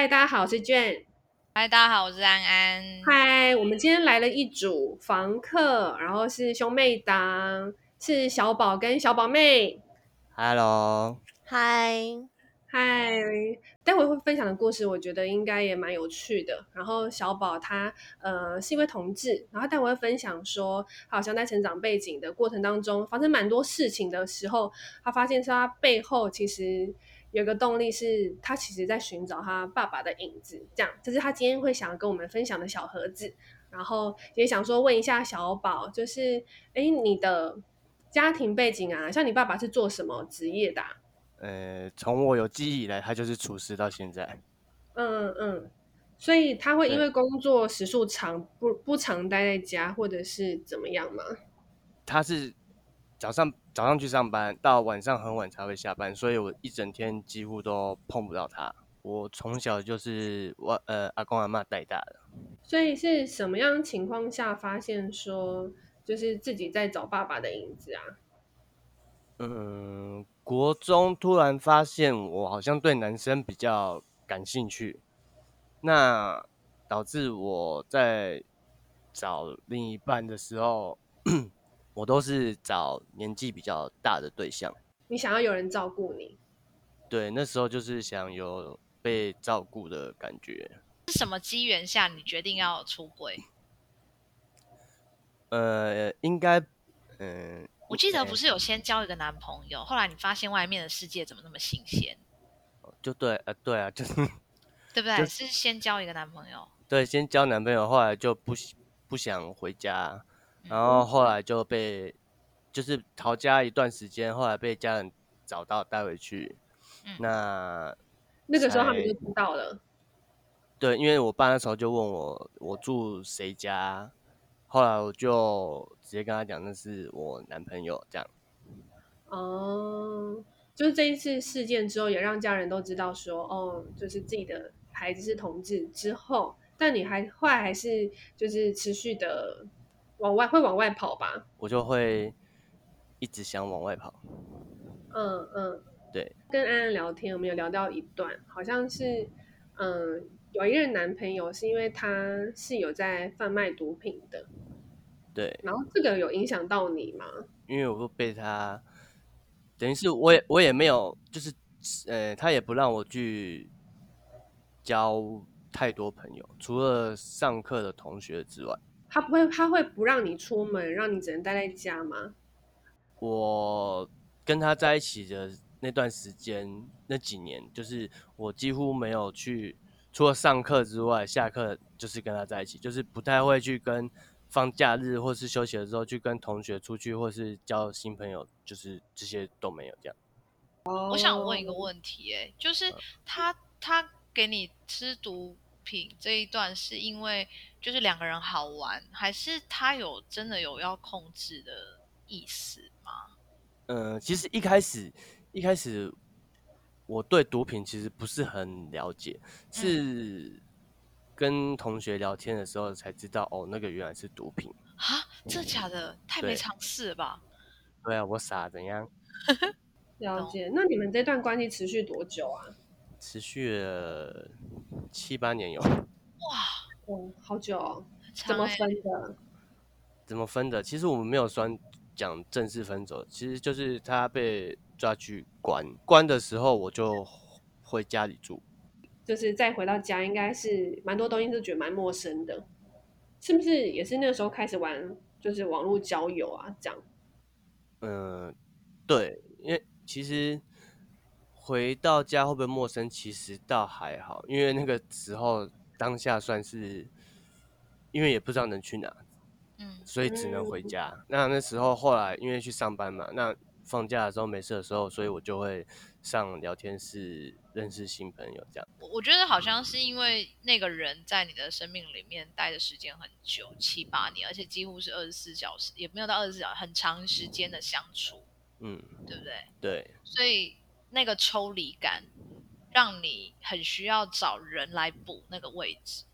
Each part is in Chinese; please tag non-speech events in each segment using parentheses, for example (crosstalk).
嗨，大家好，我是卷。嗨，大家好，我是安安。嗨，我们今天来了一组房客，然后是兄妹档，是小宝跟小宝妹。Hello，嗨，嗨。待会会分享的故事，我觉得应该也蛮有趣的。然后小宝他呃是一位同志，然后待会会分享说，好像在成长背景的过程当中，发生蛮多事情的时候，他发现说他背后其实。有个动力是他其实在寻找他爸爸的影子，这样，这是他今天会想跟我们分享的小盒子。然后也想说问一下小宝，就是，哎，你的家庭背景啊，像你爸爸是做什么职业的啊？呃，从我有记忆以来，他就是厨师到现在。嗯嗯，所以他会因为工作时数长，不不常待在家，或者是怎么样吗？他是。早上早上去上班，到晚上很晚才会下班，所以我一整天几乎都碰不到他。我从小就是我呃阿公阿妈带大的。所以是什么样情况下发现说就是自己在找爸爸的影子啊？嗯，国中突然发现我好像对男生比较感兴趣，那导致我在找另一半的时候。我都是找年纪比较大的对象。你想要有人照顾你？对，那时候就是想有被照顾的感觉。是什么机缘下你决定要出轨？呃，应该，嗯、呃，我记得不是有先交一个男朋友，后来你发现外面的世界怎么那么新鲜？就对，呃，对啊，(laughs) 就是，对不对？是先交一个男朋友。对，先交男朋友，后来就不不想回家。然后后来就被，就是逃家一段时间，后来被家人找到带回去。嗯、那那个时候他们就知道了。对，因为我爸那时候就问我我住谁家，后来我就直接跟他讲那是我男朋友这样。哦，就是这一次事件之后，也让家人都知道说，哦，就是自己的孩子是同志之后，但你还后来还是就是持续的。往外会往外跑吧，我就会一直想往外跑。嗯嗯，对。跟安安聊天，我们有聊到一段，好像是嗯，有一任男朋友是因为他是有在贩卖毒品的。对。然后这个有影响到你吗？因为我会被他，等于是我也我也没有，就是呃，他也不让我去交太多朋友，除了上课的同学之外。他不会，他会不让你出门，让你只能待在家吗？我跟他在一起的那段时间，那几年，就是我几乎没有去，除了上课之外，下课就是跟他在一起，就是不太会去跟放假日或是休息的时候去跟同学出去，或是交新朋友，就是这些都没有这样。我想问一个问题，哎，就是他他给你吃毒品这一段是因为就是两个人好玩，还是他有真的有要控制的意思吗？嗯、呃，其实一开始一开始我对毒品其实不是很了解，是跟同学聊天的时候才知道，哦，那个原来是毒品啊！这假的？太没常识了吧？对啊，我傻怎样？了解。那你们这段关系持续多久啊？持续了七八年有。哇，哦，好久哦。怎么分的？怎么分的？其实我们没有算讲正式分手，其实就是他被抓去关，关的时候我就回家里住。就是再回到家，应该是蛮多东西都觉得蛮陌生的，是不是？也是那个时候开始玩，就是网络交友啊，这样。嗯，对，因为其实。回到家会不会陌生？其实倒还好，因为那个时候当下算是，因为也不知道能去哪，嗯，所以只能回家。嗯、那那时候后来因为去上班嘛，那放假的时候没事的时候，所以我就会上聊天室认识新朋友这样。我觉得好像是因为那个人在你的生命里面待的时间很久，七八年，而且几乎是二十四小时，也没有到二十四小时，很长时间的相处，嗯，对不对？对，所以。那个抽离感，让你很需要找人来补那个位置。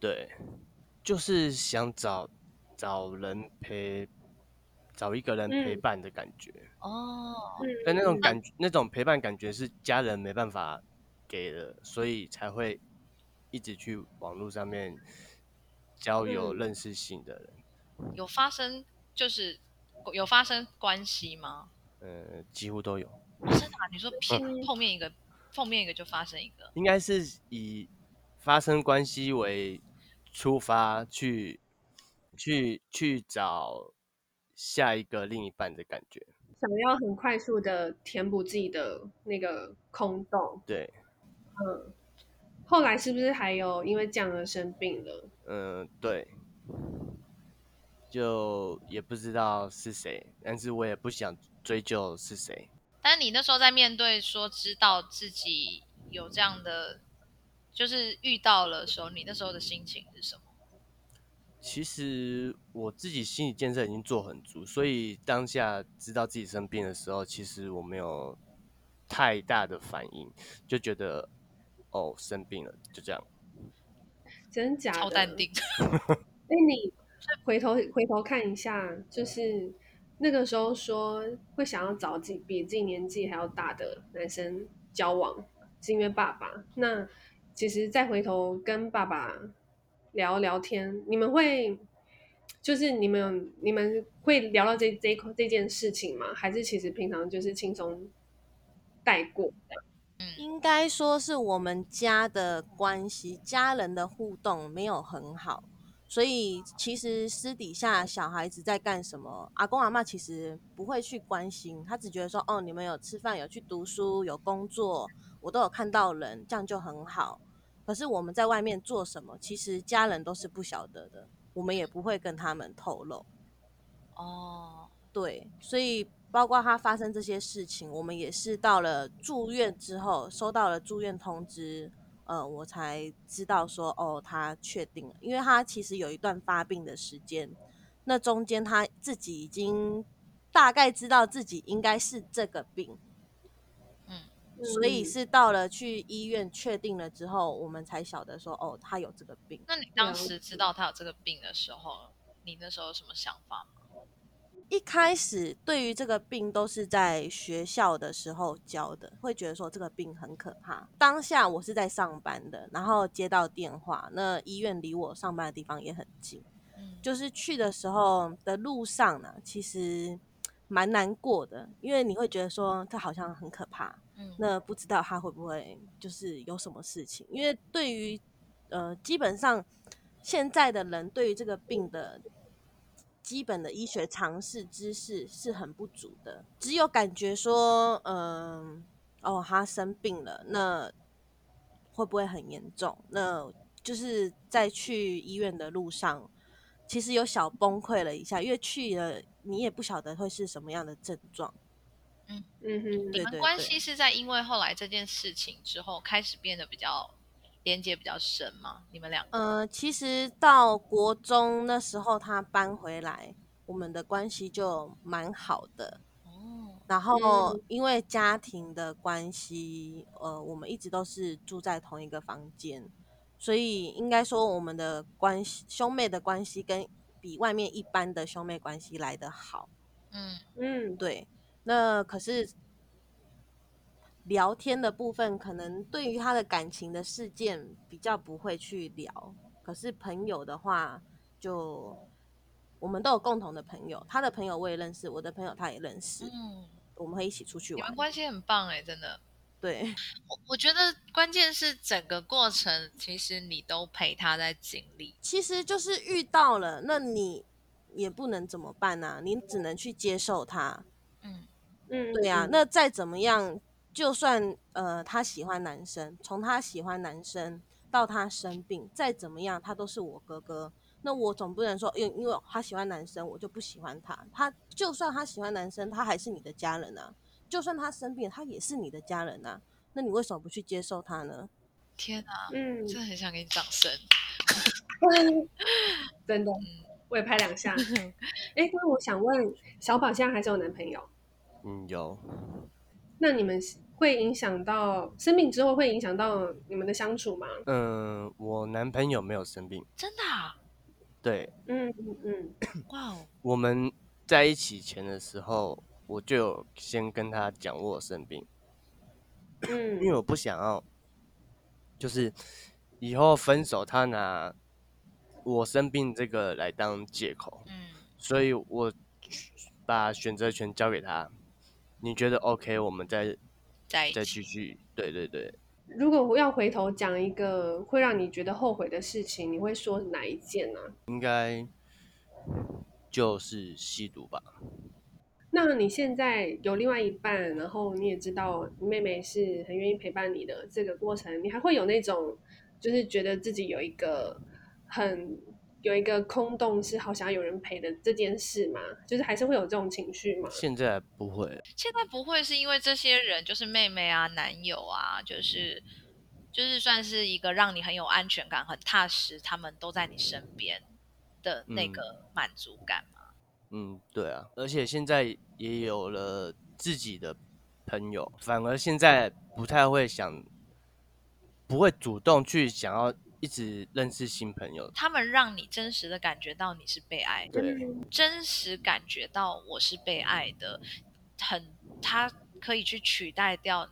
对，就是想找找人陪，找一个人陪伴的感觉。哦、嗯，但那种感觉，嗯、那种陪伴感觉是家人没办法给的，所以才会一直去网络上面交友、认识新的人。嗯、有发生就是有发生关系吗？呃，几乎都有。真的、啊？你说拼碰面一个，碰面一个就发生一个？应该是以发生关系为出发去去去找下一个另一半的感觉。想要很快速的填补自己的那个空洞。对，嗯，后来是不是还有因为这样而生病了？嗯，对，就也不知道是谁，但是我也不想追究是谁。但你那时候在面对说知道自己有这样的，就是遇到了时候，你那时候的心情是什么？其实我自己心理建设已经做很足，所以当下知道自己生病的时候，其实我没有太大的反应，就觉得哦，生病了，就这样。真假的？超淡定。(laughs) 哎，你回头回头看一下，就是那个时候说会想要找自己比自己年纪还要大的男生交往，是因为爸爸。那其实再回头跟爸爸。聊聊天，你们会就是你们你们会聊到这这这件事情吗？还是其实平常就是轻松带过？嗯，应该说是我们家的关系，家人的互动没有很好，所以其实私底下小孩子在干什么，阿公阿嬷其实不会去关心，他只觉得说哦，你们有吃饭，有去读书，有工作，我都有看到人，这样就很好。可是我们在外面做什么，其实家人都是不晓得的，我们也不会跟他们透露。哦，对，所以包括他发生这些事情，我们也是到了住院之后，收到了住院通知，呃，我才知道说，哦，他确定了，因为他其实有一段发病的时间，那中间他自己已经大概知道自己应该是这个病。嗯所以是到了去医院确定了之后，我们才晓得说，哦，他有这个病。那你当时知道他有这个病的时候，你那时候有什么想法吗？一开始对于这个病都是在学校的时候教的，会觉得说这个病很可怕。当下我是在上班的，然后接到电话，那医院离我上班的地方也很近，嗯，就是去的时候的路上呢，其实蛮难过的，因为你会觉得说他好像很可怕。嗯，那不知道他会不会就是有什么事情？因为对于呃，基本上现在的人对于这个病的基本的医学常识知识是很不足的，只有感觉说，嗯、呃，哦，他生病了，那会不会很严重？那就是在去医院的路上，其实有小崩溃了一下，因为去了你也不晓得会是什么样的症状。嗯嗯哼，你们关系是在因为后来这件事情之后开始变得比较连接比较深吗？你们两个？呃，其实到国中那时候他搬回来，我们的关系就蛮好的。哦，然后因为家庭的关系，呃，我们一直都是住在同一个房间，所以应该说我们的关系，兄妹的关系跟比外面一般的兄妹关系来得好。嗯嗯，对。那可是聊天的部分，可能对于他的感情的事件比较不会去聊。可是朋友的话，就我们都有共同的朋友，他的朋友我也认识，我的朋友他也认识。嗯，我们会一起出去玩。你们关系很棒哎，真的。对，(laughs) 我我觉得关键是整个过程，其实你都陪他在经历。其实就是遇到了，那你也不能怎么办呢？你只能去接受他。嗯。嗯，对呀、啊，那再怎么样，就算呃他喜欢男生，从他喜欢男生到他生病，再怎么样，他都是我哥哥。那我总不能说，因因为他喜欢男生，我就不喜欢他。他就算他喜欢男生，他还是你的家人啊。就算他生病，他也是你的家人啊。那你为什么不去接受他呢？天啊，嗯，真的很想给你掌声。(laughs) 真的，我也拍两下。(laughs) 哎，那我想问，小宝现在还是有男朋友？嗯，有。那你们会影响到生病之后会影响到你们的相处吗？嗯，我男朋友没有生病，真的啊？对，嗯嗯嗯，(coughs) 哇哦！我们在一起前的时候，我就先跟他讲我生病，嗯，因为我不想要就是以后分手，他拿我生病这个来当借口，嗯，所以我把选择权交给他。你觉得 OK？我们再再再继续。对对对。如果要回头讲一个会让你觉得后悔的事情，你会说哪一件呢？应该就是吸毒吧。那你现在有另外一半，然后你也知道妹妹是很愿意陪伴你的这个过程，你还会有那种就是觉得自己有一个很有一个空洞，是好想要有人陪的这件事吗？就是还是会有这种情绪吗？现在不会，现在不会是因为这些人就是妹妹啊、男友啊，就是就是算是一个让你很有安全感、很踏实，他们都在你身边的那个满足感。嗯嗯，对啊，而且现在也有了自己的朋友，反而现在不太会想，不会主动去想要一直认识新朋友。他们让你真实的感觉到你是被爱的，对，真实感觉到我是被爱的，很，他可以去取代掉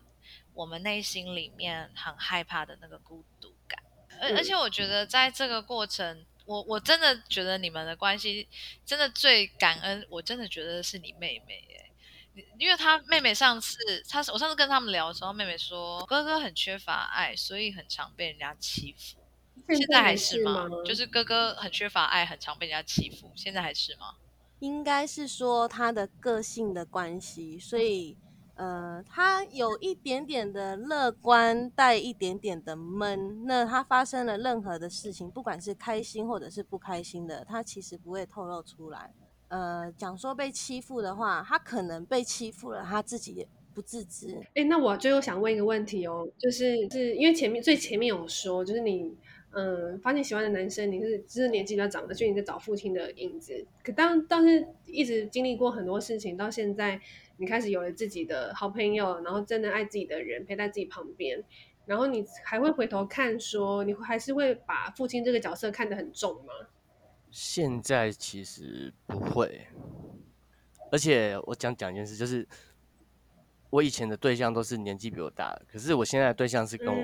我们内心里面很害怕的那个孤独感。而而且我觉得在这个过程。我我真的觉得你们的关系真的最感恩，我真的觉得是你妹妹耶，因为她妹妹上次，她我上次跟他们聊的时候，妹妹说哥哥很缺乏爱，所以很常被人家欺负。现在还是吗？就是哥哥很缺乏爱，很常被人家欺负，现在还是吗？应该是说他的个性的关系，所以。呃，他有一点点的乐观，带一点点的闷。那他发生了任何的事情，不管是开心或者是不开心的，他其实不会透露出来。呃，讲说被欺负的话，他可能被欺负了，他自己也不自知。哎，那我最后想问一个问题哦，就是是因为前面最前面有说，就是你。嗯，发现喜欢的男生，你是就是年纪比较长的，所以你在找父亲的影子。可当当时一直经历过很多事情，到现在你开始有了自己的好朋友，然后真的爱自己的人陪在自己旁边，然后你还会回头看说，你还是会把父亲这个角色看得很重吗？现在其实不会，而且我讲讲一件事，就是我以前的对象都是年纪比我大的，可是我现在的对象是跟我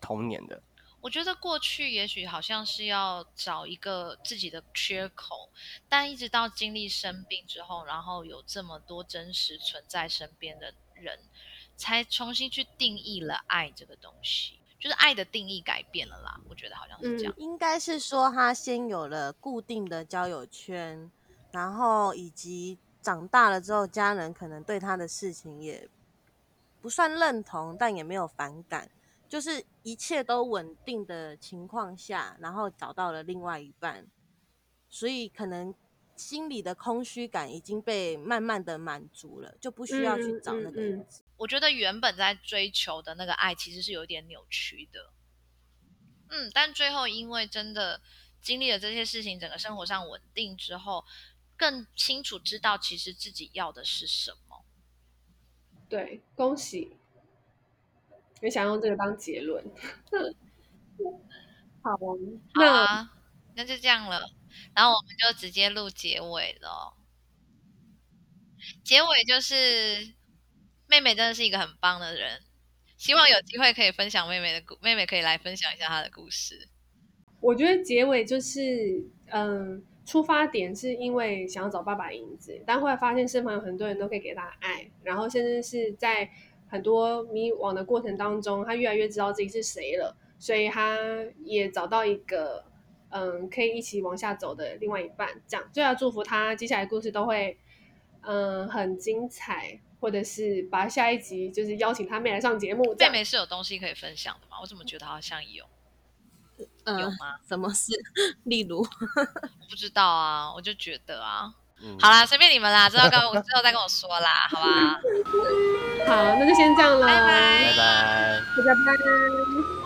同年的。嗯我觉得过去也许好像是要找一个自己的缺口，但一直到经历生病之后，然后有这么多真实存在身边的人，才重新去定义了爱这个东西，就是爱的定义改变了啦。我觉得好像是这样，嗯，应该是说他先有了固定的交友圈，然后以及长大了之后，家人可能对他的事情也不算认同，但也没有反感。就是一切都稳定的情况下，然后找到了另外一半，所以可能心里的空虚感已经被慢慢的满足了，就不需要去找那个人。我觉得原本在追求的那个爱其实是有点扭曲的，嗯，但最后因为真的经历了这些事情，整个生活上稳定之后，更清楚知道其实自己要的是什么。对，恭喜。你想用这个当结论？(laughs) 好，那好、啊、那就这样了。然后我们就直接录结尾了。结尾就是妹妹真的是一个很棒的人，希望有机会可以分享妹妹的故，妹妹可以来分享一下她的故事。我觉得结尾就是，嗯，出发点是因为想要找爸爸影子，但后来发现身旁有很多人都可以给他爱，然后甚至是在。很多迷惘的过程当中，他越来越知道自己是谁了，所以他也找到一个嗯，可以一起往下走的另外一半。这样，就要祝福他接下来的故事都会嗯很精彩，或者是把下一集就是邀请他妹来上节目。妹妹是有东西可以分享的吗？我怎么觉得好像有？嗯、有吗？什么事？(laughs) 例如？不知道啊，我就觉得啊。嗯、好啦，随便你们啦，之后跟 (laughs) 我之后再跟我说啦，好吧？好，那就先这样了，拜拜，拜拜，拜拜。